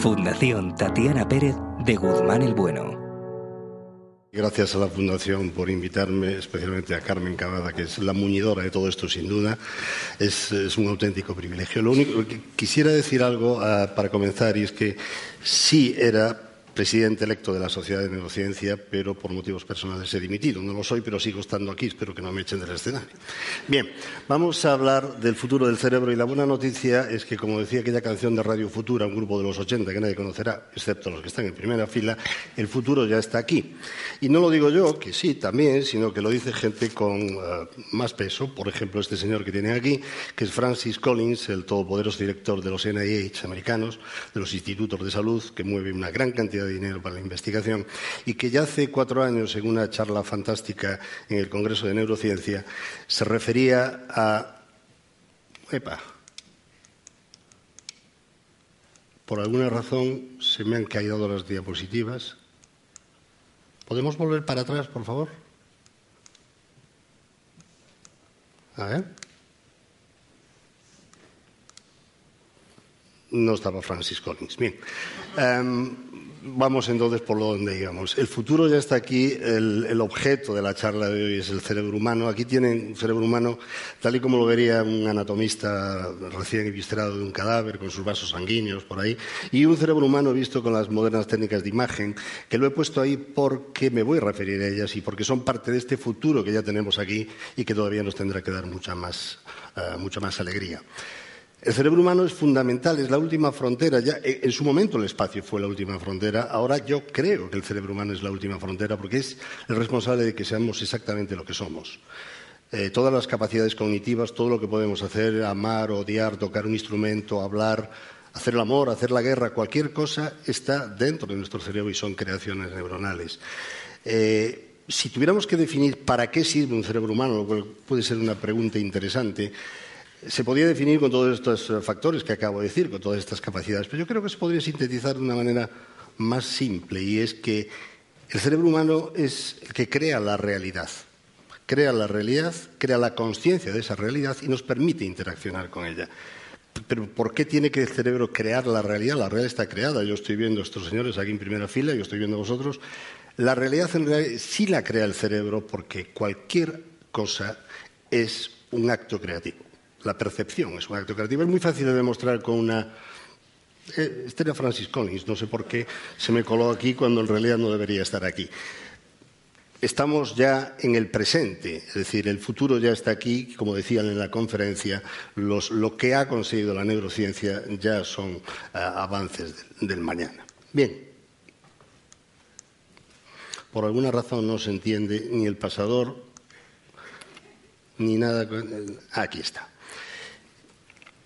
Fundación Tatiana Pérez de Guzmán el Bueno. Gracias a la Fundación por invitarme, especialmente a Carmen Cavada, que es la muñidora de todo esto, sin duda. Es, un auténtico privilegio. Lo único que quisiera decir algo ah, para comenzar, y es que sí era presidente electo de la Sociedad de Neurociencia, pero por motivos personales he dimitido. No lo soy, pero sigo estando aquí. Espero que no me echen del escenario. Bien, vamos a hablar del futuro del cerebro y la buena noticia es que, como decía aquella canción de Radio Futura, un grupo de los 80 que nadie conocerá, excepto los que están en primera fila, el futuro ya está aquí. Y no lo digo yo, que sí, también, sino que lo dice gente con eh, más peso. Por ejemplo, este señor que tienen aquí, que es Francis Collins, el todopoderoso director de los NIH americanos, de los institutos de salud, que mueve una gran cantidad de dinero para la investigación y que ya hace cuatro años, en una charla fantástica en el Congreso de Neurociencia, se refería a. Epa. Por alguna razón se me han caído las diapositivas. ¿Podemos volver para atrás, por favor? A ver. No estaba Francis Collins. Bien. Em, Vamos entonces por donde íbamos. El futuro ya está aquí. El, objeto de la charla de hoy es el cerebro humano. Aquí tienen un cerebro humano tal y como lo vería un anatomista recién eviscerado de un cadáver, con sus vasos sanguíneos por ahí, y un cerebro humano visto con las modernas técnicas de imagen, que lo he puesto ahí porque me voy a referir a ellas y porque son parte de este futuro que ya tenemos aquí y que todavía nos tendrá que dar mucha más, eh, mucha más alegría. El cerebro humano es fundamental, es la última frontera. Ya, eh, en su momento el espacio fue la última frontera. Ahora yo creo que el cerebro humano es la última frontera porque es el responsable de que seamos exactamente lo que somos. Eh, todas las capacidades cognitivas, todo lo que podemos hacer, amar, odiar, tocar un instrumento, hablar, hacer el amor, hacer la guerra, cualquier cosa está dentro de nuestro cerebro y son creaciones neuronales. Eh, si tuviéramos que definir para qué sirve un cerebro humano, lo cual puede ser una pregunta interesante, se podría definir con todos estos eh, factores que acabo de decir, con todas estas capacidades, pero yo creo que se podría sintetizar de una manera más simple y es que el cerebro humano es el que crea la realidad. Crea la realidad, crea la conciencia de esa realidad y nos permite interaccionar con ella. Pero ¿por qué tiene que el cerebro crear la realidad? La realidad está creada. Yo estoy viendo a estos señores aquí en primera fila, yo estoy viendo a vosotros. La realidad en realidad sí la crea el cerebro porque cualquier cosa es un acto creativo. La percepción es un acto creativo. Es muy fácil de demostrar con una... Eh, este Francis Collins, no sé por qué se me coló aquí cuando en realidad no debería estar aquí. Estamos ya en el presente, es decir, el futuro ya está aquí, como decían en la conferencia, lo que ha conseguido la neurociencia ya son eh, avances del, mañana. Bien, por alguna razón no se entiende ni el pasador ni nada. Aquí está.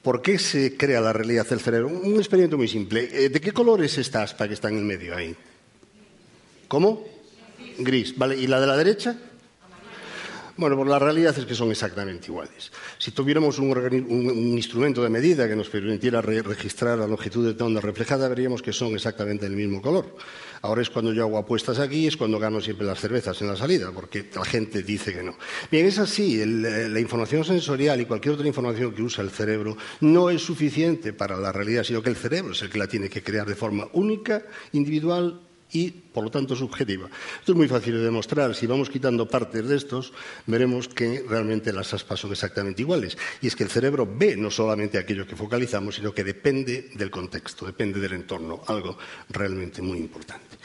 ¿Por qué se crea la realidad del cerebro? Un experimento muy simple. Eh, ¿De qué color es esta aspa que está en el medio ahí? ¿Cómo? Gris. ¿Vale? ¿Y la de la derecha? Bueno, pues la realidad es que son exactamente iguales. Si tuviéramos un, instrumento de medida que nos permitiera registrar la longitud de onda reflejada, veríamos que son exactamente del mismo color. Ahora es cuando yo hago apuestas aquí, es cuando gano siempre las cervezas en la salida, porque la gente dice que no. Bien, es así, eh, la información sensorial y cualquier otra información que usa el cerebro no es suficiente para la realidad, sino que el cerebro es el que la tiene que crear de forma única, individual y, por lo tanto, subjetiva. Esto es muy fácil de demostrar. Si vamos quitando partes de estos, veremos que realmente las aspas son exactamente iguales. Y es que el cerebro ve no solamente aquello que focalizamos, sino que depende del contexto, depende del entorno, algo realmente muy importante.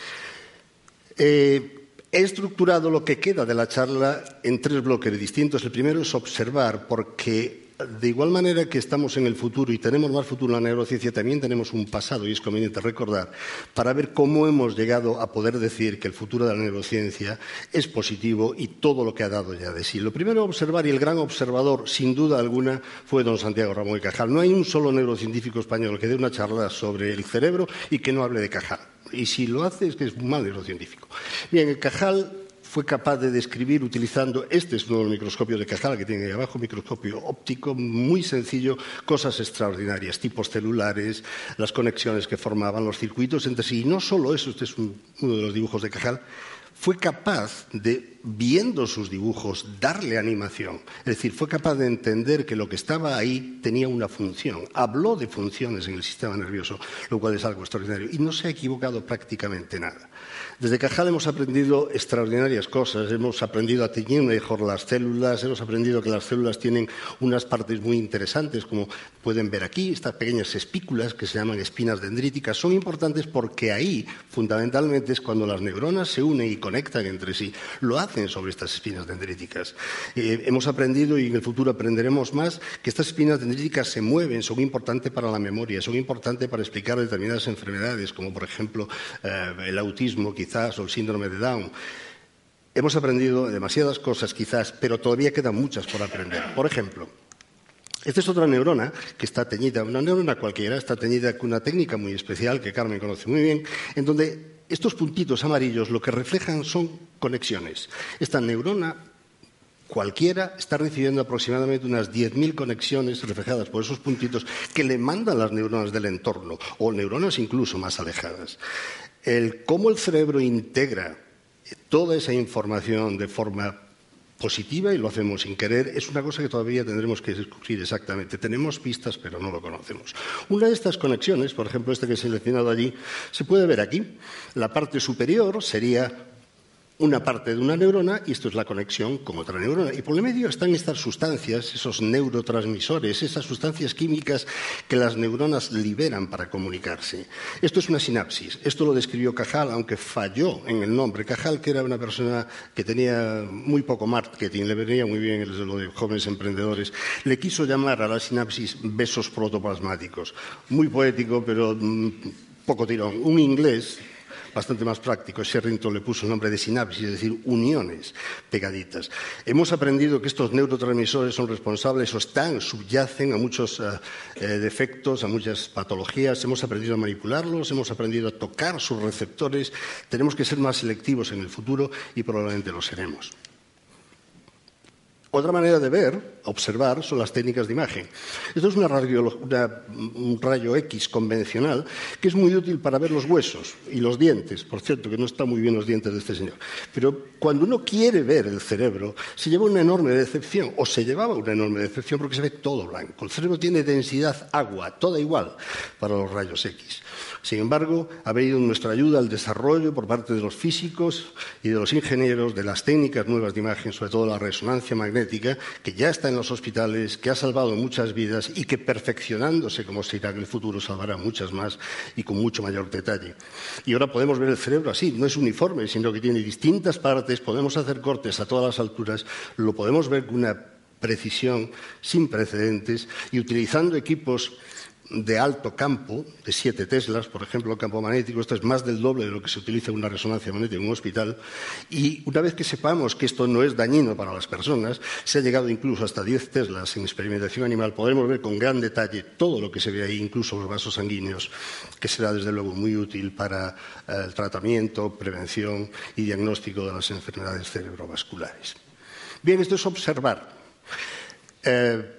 Eh, he estructurado lo que queda de la charla en tres bloques distintos. El primero es observar, porque de igual manera que estamos en el futuro y tenemos más futuro en la neurociencia, también tenemos un pasado y es conveniente recordar para ver cómo hemos llegado a poder decir que el futuro de la neurociencia es positivo y todo lo que ha dado ya de sí. Lo primero a observar y el gran observador, sin duda alguna, fue don Santiago Ramón y Cajal. No hay un solo neurocientífico español que dé una charla sobre el cerebro y que no hable de Cajal. Y si lo hace es que es un mal neurocientífico. Bien, el Cajal fue capaz de describir utilizando, este es uno de los microscopios de Cajal que tiene ahí abajo, microscopio óptico, muy sencillo, cosas extraordinarias, tipos celulares, las conexiones que formaban, los circuitos entre sí. Y no solo eso, este es uno de los dibujos de Cajal, fue capaz de, viendo sus dibujos, darle animación. Es decir, fue capaz de entender que lo que estaba ahí tenía una función. Habló de funciones en el sistema nervioso, lo cual es algo extraordinario. Y no se ha equivocado prácticamente nada. Desde Cajal hemos aprendido extraordinarias cosas. Hemos aprendido a teñir mejor las células, hemos aprendido que las células tienen unas partes muy interesantes, como pueden ver aquí, estas pequeñas espículas que se llaman espinas dendríticas. Son importantes porque ahí, fundamentalmente, es cuando las neuronas se unen y conectan entre sí. Lo hacen sobre estas espinas dendríticas. Eh, hemos aprendido, y en el futuro aprenderemos más, que estas espinas dendríticas se mueven, son importantes para la memoria, son importantes para explicar determinadas enfermedades, como por ejemplo eh, el autismo, quizás, o el síndrome de Down. Hemos aprendido demasiadas cosas, quizás, pero todavía quedan muchas por aprender. Por ejemplo, esta es otra neurona que está teñida, una neurona cualquiera, está teñida con una técnica muy especial que Carmen conoce muy bien, en donde estos puntitos amarillos lo que reflejan son conexiones. Esta neurona cualquiera está recibiendo aproximadamente unas 10.000 conexiones reflejadas por esos puntitos que le mandan las neuronas del entorno o neuronas incluso más alejadas el cómo el cerebro integra toda esa información de forma positiva y lo hacemos sin querer, es una cosa que todavía tendremos que descubrir exactamente. Tenemos pistas, pero no lo conocemos. Una de estas conexiones, por ejemplo, esta que he seleccionado allí, se puede ver aquí. La parte superior sería una parte de una neurona y esto es la conexión con otra neurona. Y por el medio están estas sustancias, esos neurotransmisores, esas sustancias químicas que las neuronas liberan para comunicarse. Esto es una sinapsis. Esto lo describió Cajal, aunque falló en el nombre. Cajal, que era una persona que tenía muy poco marketing, le venía muy bien lo de jóvenes emprendedores, le quiso llamar a la sinapsis besos protoplasmáticos. Muy poético, pero mm, poco tirón. Un inglés bastante más práctico. Sherrington le puso el nombre de sinapsis, es decir, uniones pegaditas. Hemos aprendido que estos neurotransmisores son responsables o están, subyacen a muchos eh, eh, defectos, a muchas patologías. Hemos aprendido a manipularlos, hemos aprendido a tocar sus receptores. Tenemos que ser más selectivos en el futuro y probablemente lo seremos. Otra manera de ver, observar, son las técnicas de imagen. Esto es una un rayo X convencional que es muy útil para ver los huesos y los dientes. Por cierto, que no están muy bien los dientes de este señor. Pero cuando uno quiere ver el cerebro, se lleva una enorme decepción, o se llevaba una enorme decepción porque se ve todo blanco. El cerebro tiene densidad agua, toda igual para los rayos X. Sin embargo, ha venido en nuestra ayuda al desarrollo por parte de los físicos y de los ingenieros de las técnicas nuevas de imagen, sobre todo la resonancia magnética, que ya está en los hospitales, que ha salvado muchas vidas y que perfeccionándose, como se irá en el futuro, salvará muchas más y con mucho mayor detalle. Y ahora podemos ver el cerebro así, no es uniforme, sino que tiene distintas partes, podemos hacer cortes a todas las alturas, lo podemos ver con una precisión sin precedentes y utilizando equipos de alto campo, de 7 teslas, por ejemplo, campo magnético, esto es más del doble de lo que se utiliza en una resonancia magnética en un hospital, y una vez que sepamos que esto no es dañino para las personas, se ha llegado incluso hasta 10 teslas en experimentación animal, podremos ver con gran detalle todo lo que se ve ahí, incluso los vasos sanguíneos, que será desde luego muy útil para eh, el tratamiento, prevención y diagnóstico de las enfermedades cerebrovasculares. Bien, esto es observar. Eh,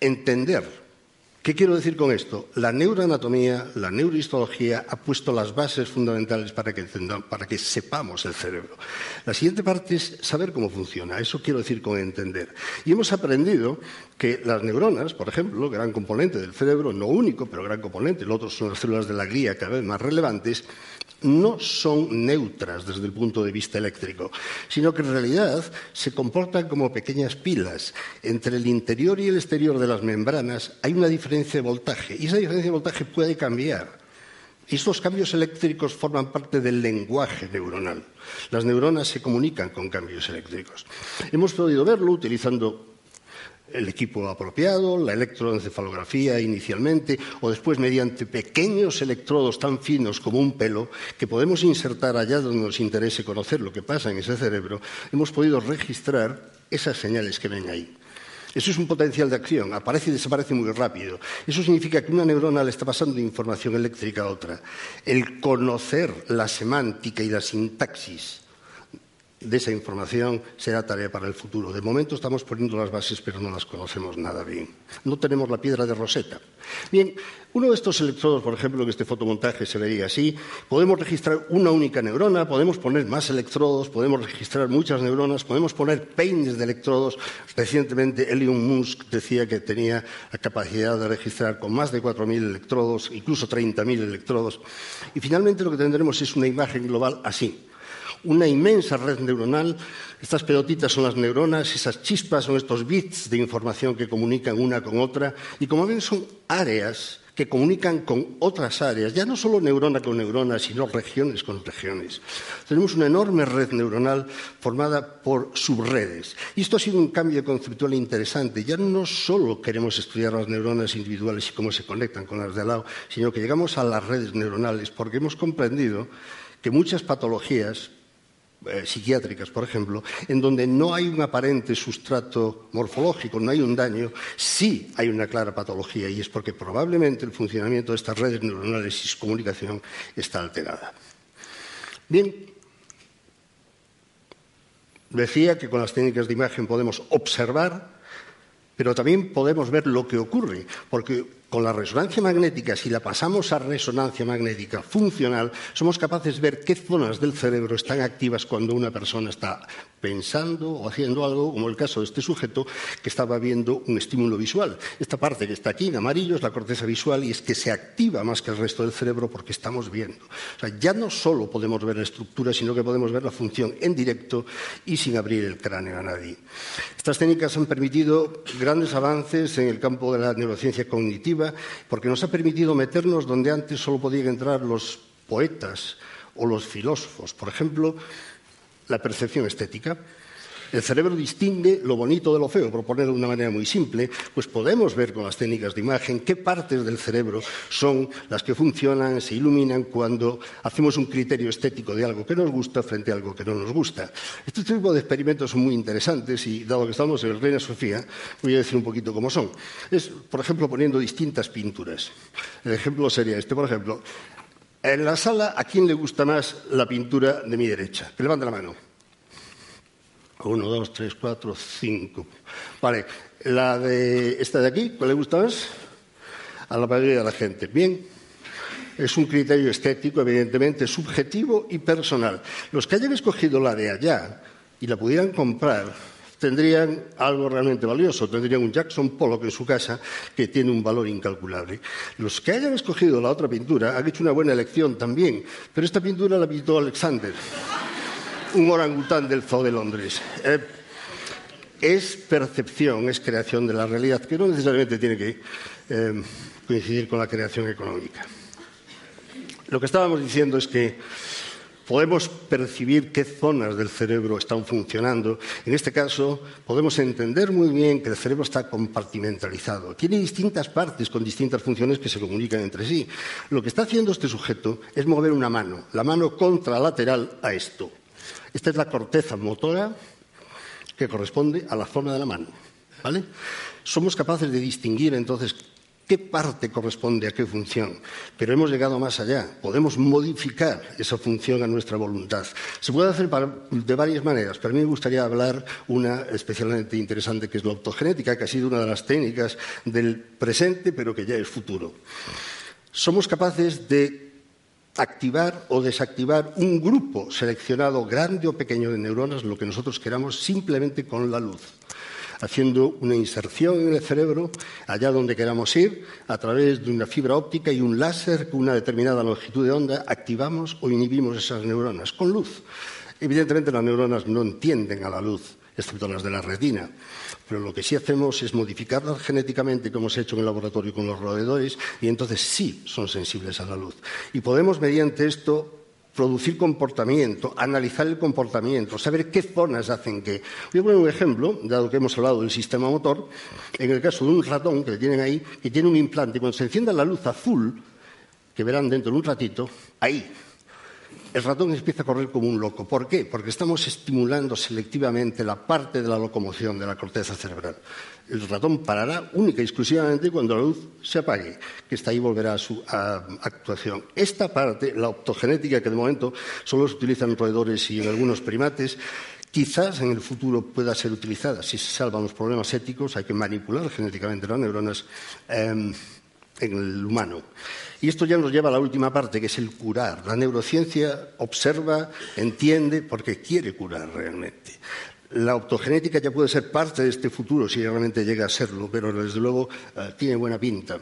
entender ¿Qué quiero decir con esto? La neuroanatomía, la neurohistología ha puesto las bases fundamentales para que, para que, sepamos el cerebro. La siguiente parte es saber cómo funciona. Eso quiero decir con entender. Y hemos aprendido que las neuronas, por ejemplo, gran componente del cerebro, no único, pero gran componente, los otros son las células de la glía cada vez más relevantes, no son neutras desde el punto de vista eléctrico, sino que en realidad se comportan como pequeñas pilas. Entre el interior y el exterior de las membranas hay una diferencia de voltaje y esa diferencia de voltaje puede cambiar. Estos cambios eléctricos forman parte del lenguaje neuronal. Las neuronas se comunican con cambios eléctricos. Hemos podido verlo utilizando el equipo apropiado, la electroencefalografía inicialmente, o después mediante pequeños electrodos tan finos como un pelo, que podemos insertar allá donde nos interese conocer lo que pasa en ese cerebro, hemos podido registrar esas señales que ven ahí. Eso es un potencial de acción, aparece y desaparece muy rápido. Eso significa que una neurona le está pasando información eléctrica a otra. El conocer la semántica y la sintaxis de esa información será tarea para el futuro. De momento estamos poniendo las bases, pero no las conocemos nada bien. No tenemos la piedra de Rosetta. Bien, uno de estos electrodos, por ejemplo, en este fotomontaje se vería así. Podemos registrar una única neurona, podemos poner más electrodos, podemos registrar muchas neuronas, podemos poner peines de electrodos. Recientemente Elon Musk decía que tenía la capacidad de registrar con más de 4.000 electrodos, incluso 30.000 electrodos. Y finalmente lo que tendremos es una imagen global así una inmensa red neuronal. Estas pelotitas son las neuronas, esas chispas son estos bits de información que comunican una con otra y como ven son áreas que comunican con otras áreas, ya no solo neurona con neurona, sino regiones con regiones. Tenemos una enorme red neuronal formada por subredes. Y esto ha sido un cambio conceptual interesante. Ya no solo queremos estudiar las neuronas individuales y cómo se conectan con las de al lado, sino que llegamos a las redes neuronales porque hemos comprendido que muchas patologías eh, psiquiátricas, por ejemplo, en donde no hay un aparente sustrato morfológico, no hay un daño, sí hay una clara patología y es porque probablemente el funcionamiento de estas redes neuronales y comunicación está alterada. Bien, decía que con las técnicas de imagen podemos observar, pero también podemos ver lo que ocurre, porque con la resonancia magnética, si la pasamos a resonancia magnética funcional, somos capaces de ver qué zonas del cerebro están activas cuando una persona está pensando o haciendo algo, como el caso de este sujeto que estaba viendo un estímulo visual. Esta parte que está aquí en amarillo es la corteza visual y es que se activa más que el resto del cerebro porque estamos viendo. O sea, ya no solo podemos ver la estructura, sino que podemos ver la función en directo y sin abrir el cráneo a nadie. Estas técnicas han permitido grandes avances en el campo de la neurociencia cognitiva porque nos ha permitido meternos donde antes solo podían entrar los poetas o los filósofos. Por ejemplo, la percepción estética. El cerebro distingue lo bonito de lo feo, por ponerlo de una manera muy simple, pues podemos ver con las técnicas de imagen qué partes del cerebro son las que funcionan, se iluminan cuando hacemos un criterio estético de algo que nos gusta frente a algo que no nos gusta. Este tipo de experimentos son muy interesantes y, dado que estamos en el Reina Sofía, voy a decir un poquito cómo son. Es, por ejemplo, poniendo distintas pinturas. El ejemplo sería este, por ejemplo. En la sala, ¿a quién le gusta más la pintura de mi derecha? Que levante la mano. Uno, dos, tres, cuatro, cinco. Vale, la de esta de aquí, ¿cuál le gusta más? A la mayoría de la gente. Bien, es un criterio estético, evidentemente, subjetivo y personal. Los que hayan escogido la de allá y la pudieran comprar, tendrían algo realmente valioso, tendrían un Jackson Pollock en su casa que tiene un valor incalculable. Los que hayan escogido la otra pintura han hecho una buena elección también, pero esta pintura la pintó Alexander un orangután del Zoo de Londres. Eh, es percepción, es creación de la realidad, que no necesariamente tiene que eh, coincidir con la creación económica. Lo que estábamos diciendo es que podemos percibir qué zonas del cerebro están funcionando. En este caso, podemos entender muy bien que el cerebro está compartimentalizado. Tiene distintas partes con distintas funciones que se comunican entre sí. Lo que está haciendo este sujeto es mover una mano, la mano contralateral a esto. Esta es la corteza motora que corresponde a la zona de la mano. ¿vale? Somos capaces de distinguir entonces qué parte corresponde a qué función, pero hemos llegado más allá. Podemos modificar esa función a nuestra voluntad. Se puede hacer de varias maneras, pero a mí me gustaría hablar una especialmente interesante que es la optogenética, que ha sido una de las técnicas del presente, pero que ya es futuro. Somos capaces de activar o desactivar un grupo seleccionado grande o pequeño de neuronas, lo que nosotros queramos, simplemente con la luz, haciendo una inserción en el cerebro allá donde queramos ir, a través de una fibra óptica y un láser con una determinada longitud de onda, activamos o inhibimos esas neuronas con luz. Evidentemente las neuronas no entienden a la luz, excepto las de la retina. Pero lo que sí hacemos es modificarlas genéticamente, como se ha hecho en el laboratorio con los roedores, y entonces sí son sensibles a la luz. Y podemos, mediante esto, producir comportamiento, analizar el comportamiento, saber qué zonas hacen qué. Voy a poner un ejemplo, dado que hemos hablado del sistema motor, en el caso de un ratón que le tienen ahí, que tiene un implante, y cuando se encienda la luz azul, que verán dentro de un ratito, ahí el ratón empieza a correr como un loco. ¿Por qué? Porque estamos estimulando selectivamente la parte de la locomoción de la corteza cerebral. El ratón parará única y exclusivamente cuando la luz se apague, que está ahí volverá a su actuación. Esta parte, la optogenética, que de momento solo se utiliza en roedores y en algunos primates, quizás en el futuro pueda ser utilizada. Si se salvan los problemas éticos, hay que manipular genéticamente las neuronas em, en el humano. Y esto ya nos lleva a la última parte, que es el curar. La neurociencia observa, entiende, porque quiere curar realmente. La optogenética ya puede ser parte de este futuro, si realmente llega a serlo, pero desde luego eh, tiene buena pinta.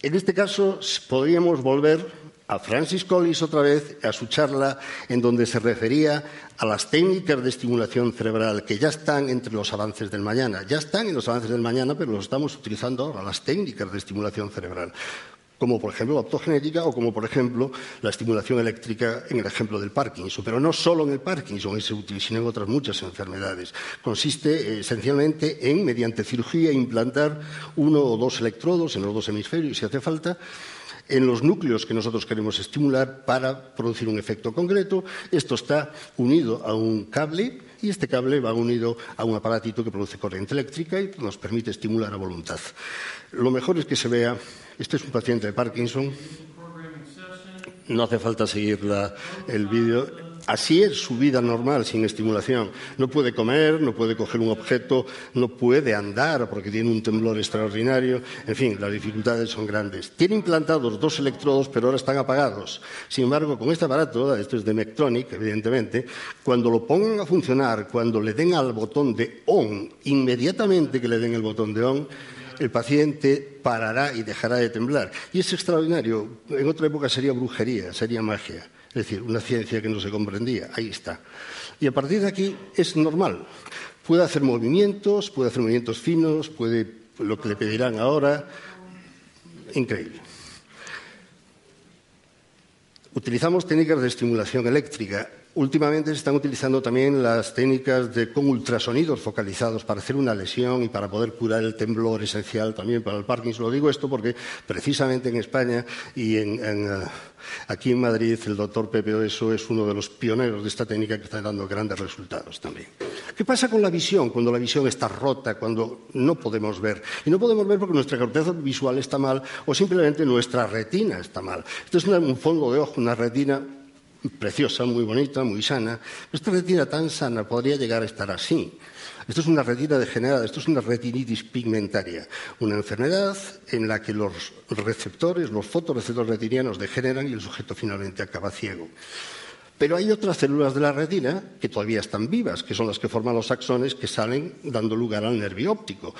En este caso, podríamos volver a Francis Collins otra vez a su charla en donde se refería a las técnicas de estimulación cerebral que ya están entre los avances del mañana. Ya están en los avances del mañana, pero los estamos utilizando ahora, las técnicas de estimulación cerebral como por ejemplo la optogenética o como por ejemplo la estimulación eléctrica en el ejemplo del Parkinson. Pero no solo en el Parkinson es útil, sino en otras muchas enfermedades. Consiste eh, esencialmente en, mediante cirugía, implantar uno o dos electrodos en los dos hemisferios, si hace falta, en los núcleos que nosotros queremos estimular para producir un efecto concreto. Esto está unido a un cable y este cable va unido a un aparatito que produce corriente eléctrica y nos permite estimular a voluntad. Lo mejor es que se vea este es un paciente de Parkinson. No hace falta seguir el vídeo. Así es su vida normal, sin estimulación. No puede comer, no puede coger un objeto, no puede andar porque tiene un temblor extraordinario. En fin, las dificultades son grandes. Tiene implantados dos electrodos, pero ahora están apagados. Sin embargo, con este aparato, esto es de Mectronic, evidentemente, cuando lo pongan a funcionar, cuando le den al botón de on, inmediatamente que le den el botón de on, el paciente parará y dejará de temblar. Y es extraordinario. En otra época sería brujería, sería magia. Es decir, una ciencia que no se comprendía. Ahí está. Y a partir de aquí es normal. Puede hacer movimientos, puede hacer movimientos finos, puede lo que le pedirán ahora. Increíble. Utilizamos técnicas de estimulación eléctrica Últimamente se están utilizando también las técnicas con ultrasonidos focalizados para hacer una lesión y para poder curar el temblor esencial también para el Parkinson. Lo digo esto porque precisamente en España y eh, aquí en Madrid el doctor Pepe Oeso es uno de los pioneros de esta técnica que está dando grandes resultados también. ¿Qué pasa con la visión cuando la visión está rota, cuando no podemos ver? Y no podemos ver porque nuestra corteza visual está mal o simplemente nuestra retina está mal. Esto es un fondo de ojo, una retina preciosa, muy bonita, muy sana. Esta retina tan sana podría llegar a estar así. Esto es una retina degenerada, esto es una retinitis pigmentaria, una enfermedad en la que los receptores, los fotoreceptores retinianos degeneran y el sujeto finalmente acaba ciego. Pero hay otras células de la retina que todavía están vivas, que son las que forman los axones que salen dando lugar al nervio óptico.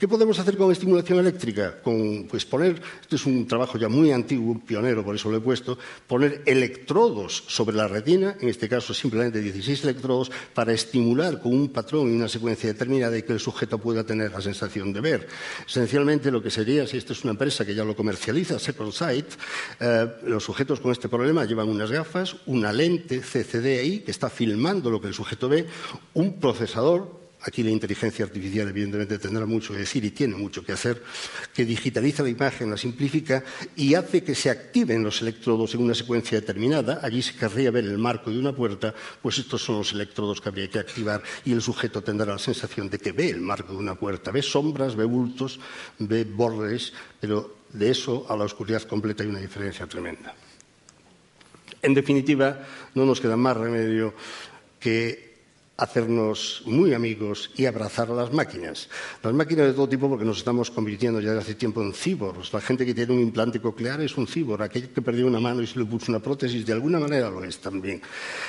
¿Qué podemos hacer con estimulación eléctrica? Con, pues poner, este es un trabajo ya muy antiguo, pionero, por eso lo he puesto, poner electrodos sobre la retina, en este caso simplemente 16 electrodos, para estimular con un patrón y una secuencia determinada y que el sujeto pueda tener la sensación de ver. Esencialmente lo que sería, si esta es una empresa que ya lo comercializa, Second Sight, eh, los sujetos con este problema llevan unas gafas, una lente CCD ahí que está filmando lo que el sujeto ve, un procesador Aquí la inteligencia artificial evidentemente tendrá mucho que decir y tiene mucho que hacer, que digitaliza la imagen, la simplifica y hace que se activen los electrodos en una secuencia determinada. Allí se querría ver el marco de una puerta, pues estos son los electrodos que habría que activar y el sujeto tendrá la sensación de que ve el marco de una puerta. Ve sombras, ve bultos, ve bordes, pero de eso a la oscuridad completa hay una diferencia tremenda. En definitiva, no nos queda más remedio que hacernos muy amigos y abrazar a las máquinas. Las máquinas de todo tipo porque nos estamos convirtiendo ya desde hace tiempo en cíboros. La gente que tiene un implante coclear es un cíbor. Aquel que perdió una mano y se le puso una prótesis de alguna manera lo es también.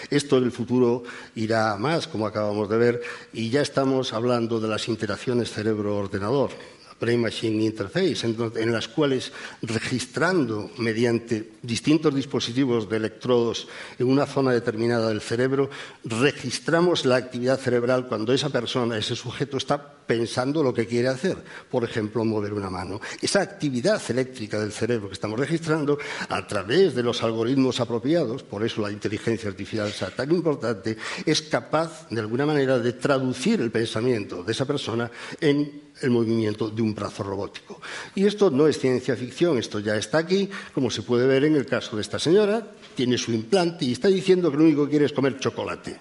Esto en el futuro irá más, como acabamos de ver, y ya estamos hablando de las interacciones cerebro-ordenador. Brain-Machine Interface, en, las cuales registrando mediante distintos dispositivos de electrodos en una zona determinada del cerebro, registramos la actividad cerebral cuando esa persona, ese sujeto está pensando lo que quiere hacer, por ejemplo, mover una mano. Esa actividad eléctrica del cerebro que estamos registrando a través de los algoritmos apropiados, por eso la inteligencia artificial es tan importante, es capaz, de alguna manera, de traducir el pensamiento de esa persona en el movimiento de un brazo robótico. Y esto no es ciencia ficción, esto ya está aquí, como se puede ver en el caso de esta señora, tiene su implante y está diciendo que lo único que quiere es comer chocolate.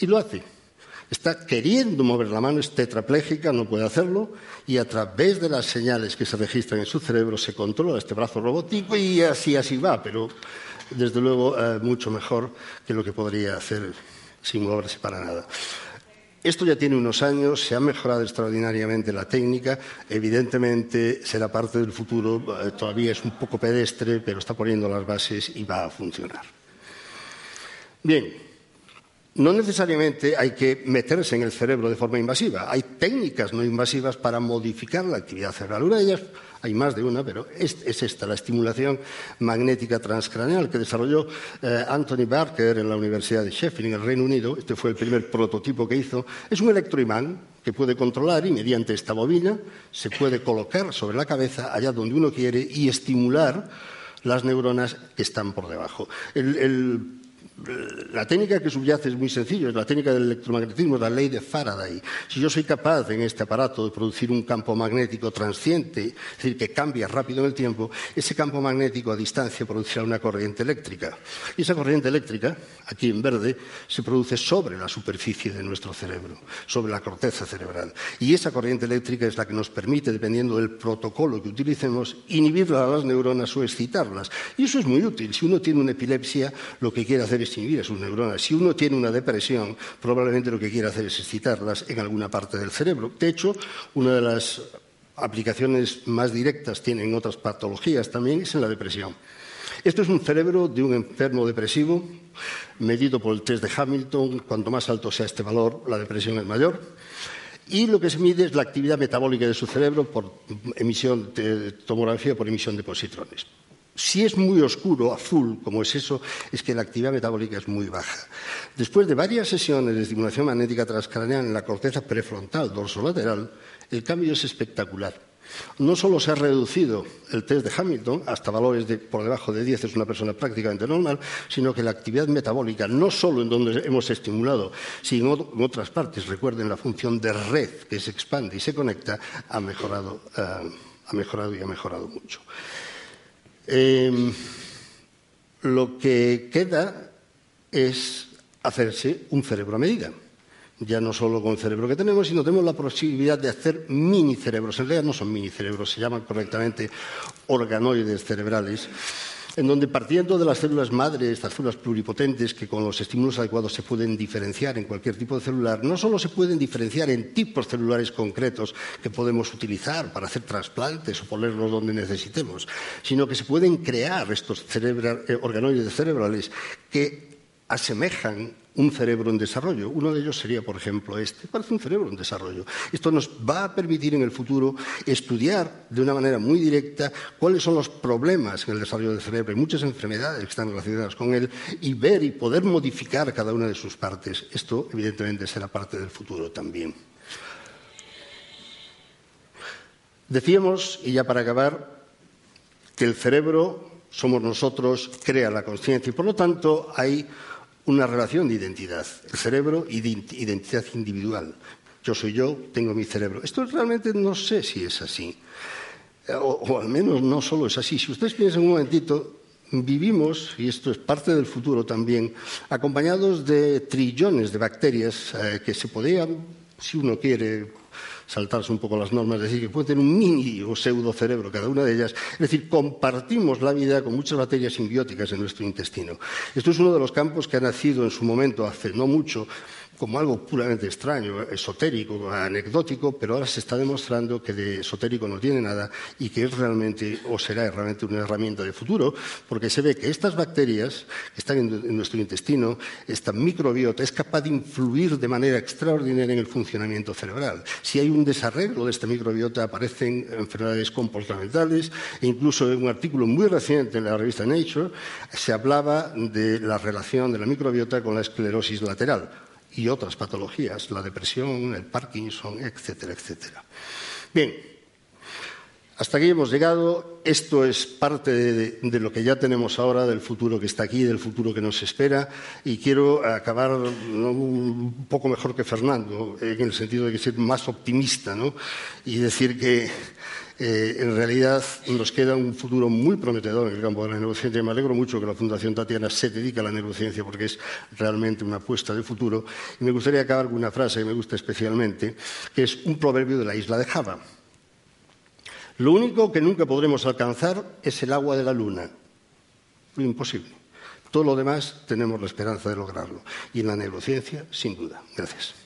Y lo hace. Está queriendo mover la mano, es tetrapléjica, no puede hacerlo, y a través de las señales que se registran en su cerebro se controla este brazo robótico y así, así va, pero desde luego eh, mucho mejor que lo que podría hacer sin moverse para nada. Esto ya tiene unos años, se ha mejorado extraordinariamente la técnica, evidentemente será parte del futuro, eh, todavía es un poco pedestre, pero está poniendo las bases y va a funcionar. Bien, no necesariamente hay que meterse en el cerebro de forma invasiva. Hay técnicas no invasivas para modificar la actividad cerebral. Una de ellas, hay más de una, pero es, esta, la estimulación magnética transcraneal que desarrolló eh, Anthony Barker en la Universidad de Sheffield, en el Reino Unido. Este fue el primer prototipo que hizo. Es un electroimán que puede controlar y mediante esta bobina se puede colocar sobre la cabeza allá donde uno quiere y estimular las neuronas que están por debajo. el la técnica que subyace es muy sencilla, es la técnica del electromagnetismo, la ley de Faraday. Si yo soy capaz en este aparato de producir un campo magnético transiente, es decir, que cambia rápido en el tiempo, ese campo magnético a distancia producirá una corriente eléctrica. Y esa corriente eléctrica, aquí en verde, se produce sobre la superficie de nuestro cerebro, sobre la corteza cerebral. Y esa corriente eléctrica es la que nos permite, dependiendo del protocolo que utilicemos, inhibir a las neuronas o excitarlas. Y eso es muy útil. Si uno tiene una epilepsia, lo que quiere hacer inhibir a sus neuronas. Si uno tiene una depresión, probablemente lo que quiere hacer es excitarlas en alguna parte del cerebro. De hecho, una de las aplicaciones más directas tienen otras patologías también es en la depresión. Esto es un cerebro de un enfermo depresivo, medido por el test de Hamilton. Cuanto más alto sea este valor, la depresión es mayor. Y lo que se mide es la actividad metabólica de su cerebro por emisión de tomografía por emisión de positrones. Si es muy oscuro, azul, como es eso, es que la actividad metabólica es muy baja. Después de varias sesiones de estimulación magnética transcraneal en la corteza prefrontal dorsolateral, el cambio es espectacular. No solo se ha reducido el test de Hamilton hasta valores de por debajo de 10, es una persona prácticamente normal, sino que la actividad metabólica, no solo en donde hemos estimulado, sino en otras partes, recuerden la función de red que se expande y se conecta, ha mejorado, eh, ha mejorado y ha mejorado mucho. Em, lo que queda es hacerse un cerebro a medida. Ya no solo con el cerebro que tenemos, sino tenemos la posibilidad de hacer mini cerebros. En realidad no son mini cerebros, se llaman correctamente organoides cerebrales en donde partiendo de las células madre, estas células pluripotentes que con los estímulos adecuados se pueden diferenciar en cualquier tipo de celular, no solo se pueden diferenciar en tipos celulares concretos que podemos utilizar para hacer trasplantes o ponerlos donde necesitemos, sino que se pueden crear estos eh, organoides cerebrales que asemejan un cerebro en desarrollo. Uno de ellos sería, por ejemplo, este. Parece un cerebro en desarrollo. Esto nos va a permitir en el futuro estudiar de una manera muy directa cuáles son los problemas en el desarrollo del cerebro y muchas enfermedades que están relacionadas con él y ver y poder modificar cada una de sus partes. Esto, evidentemente, será parte del futuro también. Decíamos, y ya para acabar, que el cerebro somos nosotros, crea la conciencia y por lo tanto hay una relación de identidad, el cerebro y de identidad individual. Yo soy yo, tengo mi cerebro. Esto realmente no sé si es así. O, al menos no solo es así. Si ustedes piensan un momentito, vivimos, y esto es parte del futuro también, acompañados de trillones de bacterias eh, que se podían, si uno quiere, saltarse un poco las normas, es decir, que pueden tener un mini o pseudo cerebro cada una de ellas. Es decir, compartimos la vida con muchas bacterias simbióticas en nuestro intestino. Esto es uno de los campos que ha nacido en su momento, hace no mucho, como algo puramente extraño, esotérico, anecdótico, pero ahora se está demostrando que de esotérico no tiene nada y que es realmente o será realmente una herramienta de futuro, porque se ve que estas bacterias que están en, nuestro intestino, esta microbiota, es capaz de influir de manera extraordinaria en el funcionamiento cerebral. Si hay un desarreglo de esta microbiota, aparecen enfermedades comportamentales e incluso en un artículo muy reciente en la revista Nature se hablaba de la relación de la microbiota con la esclerosis lateral y otras patologías, la depresión, el Parkinson, etcétera, etcétera. Bien, Hasta aquí hemos llegado. Esto es parte de, lo que ya tenemos ahora, del futuro que está aquí, del futuro que nos espera. Y quiero acabar un poco mejor que Fernando, en el sentido de que ser más optimista ¿no? y decir que eh, en realidad nos queda un futuro muy prometedor en el campo de la neurociencia. Me alegro mucho que la Fundación Tatiana se dedique a la neurociencia porque es realmente una apuesta de futuro. Y me gustaría acabar con una frase que me gusta especialmente, que es un proverbio de la isla de Java lo único que nunca podremos alcanzar es el agua de la luna. Imposible. Todo lo demás tenemos la esperanza de lograrlo. Y en la neurociencia, sin duda. Gracias.